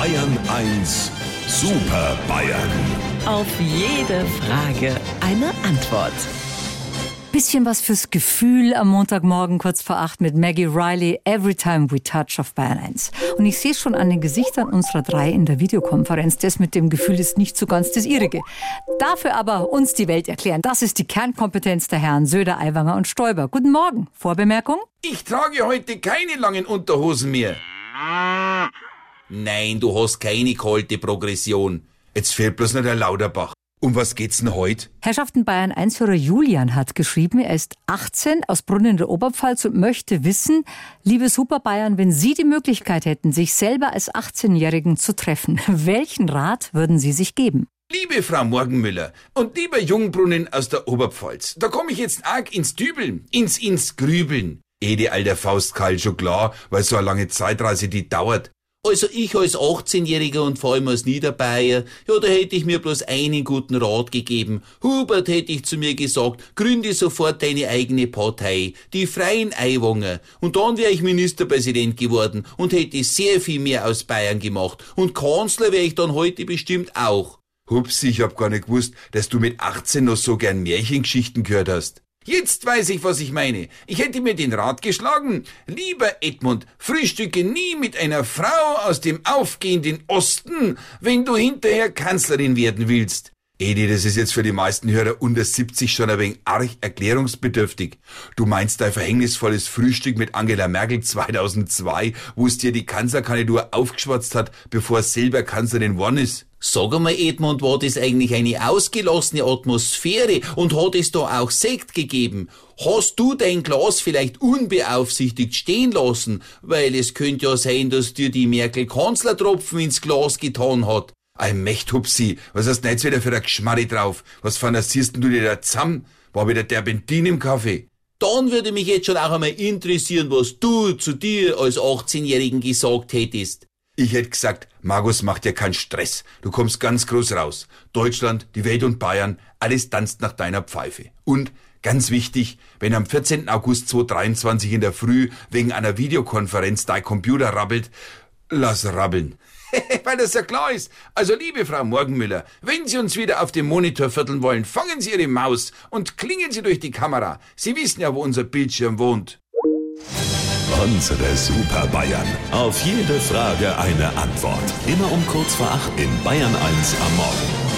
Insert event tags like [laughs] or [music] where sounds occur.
Bayern 1 Super Bayern. Auf jede Frage eine Antwort. Bisschen was fürs Gefühl am Montagmorgen kurz vor acht mit Maggie Riley, Every Time We Touch auf Bayern 1. Und ich sehe schon an den Gesichtern unserer drei in der Videokonferenz, das mit dem Gefühl ist nicht so ganz das ihrige. Dafür aber uns die Welt erklären, das ist die Kernkompetenz der Herren Söder, Aiwanger und Stoiber. Guten Morgen. Vorbemerkung? Ich trage heute keine langen Unterhosen mehr. Nein, du hast keine kalte Progression. Jetzt fehlt bloß noch der Lauterbach. Um was geht's denn heute? Herrschaften Bayern 1-Hörer Julian hat geschrieben, er ist 18 aus Brunnen in der Oberpfalz und möchte wissen, liebe Super Bayern, wenn Sie die Möglichkeit hätten, sich selber als 18-Jährigen zu treffen, [laughs] welchen Rat würden Sie sich geben? Liebe Frau Morgenmüller und lieber Jungbrunnen aus der Oberpfalz, da komme ich jetzt arg ins Dübeln, ins ins Grübeln. Eh die alter Faustkall schon klar, weil so eine lange Zeitreise die dauert. Also ich als 18-Jähriger und vor allem als Niederbayer, ja, da hätte ich mir bloß einen guten Rat gegeben. Hubert hätte ich zu mir gesagt, gründe sofort deine eigene Partei, die Freien Eiwanger. Und dann wäre ich Ministerpräsident geworden und hätte sehr viel mehr aus Bayern gemacht. Und Kanzler wäre ich dann heute bestimmt auch. Hupsi, ich hab gar nicht gewusst, dass du mit 18 noch so gern Märchengeschichten gehört hast. Jetzt weiß ich, was ich meine. Ich hätte mir den Rat geschlagen. Lieber Edmund, frühstücke nie mit einer Frau aus dem aufgehenden Osten, wenn du hinterher Kanzlerin werden willst. Edi, das ist jetzt für die meisten Hörer unter 70 schon ein wenig arg erklärungsbedürftig. Du meinst dein verhängnisvolles Frühstück mit Angela Merkel 2002, wo es dir die Kanzlerkandidatur aufgeschwatzt hat, bevor selber Kanzlerin worden ist? Sag einmal, Edmund, war das eigentlich eine ausgelassene Atmosphäre und hat es da auch Sekt gegeben? Hast du dein Glas vielleicht unbeaufsichtigt stehen lassen? Weil es könnte ja sein, dass dir die Merkel Kanzlertropfen ins Glas getan hat. Ein Mächthupsi, was hast denn jetzt wieder für ein Geschmarri drauf? Was fantasierst denn du dir da zusammen? War wieder der Bentin im Kaffee? Dann würde mich jetzt schon auch einmal interessieren, was du zu dir als 18-Jährigen gesagt hättest. Ich hätte gesagt, Markus macht dir keinen Stress. Du kommst ganz groß raus. Deutschland, die Welt und Bayern, alles tanzt nach deiner Pfeife. Und ganz wichtig, wenn am 14. August 2023 in der Früh wegen einer Videokonferenz dein Computer rabbelt, lass rabbeln. [laughs] Weil das ja klar ist. Also, liebe Frau Morgenmüller, wenn Sie uns wieder auf dem Monitor vierteln wollen, fangen Sie Ihre Maus und klingen Sie durch die Kamera. Sie wissen ja, wo unser Bildschirm wohnt. Unsere Super Bayern. Auf jede Frage eine Antwort. Immer um kurz vor acht in Bayern 1 am Morgen.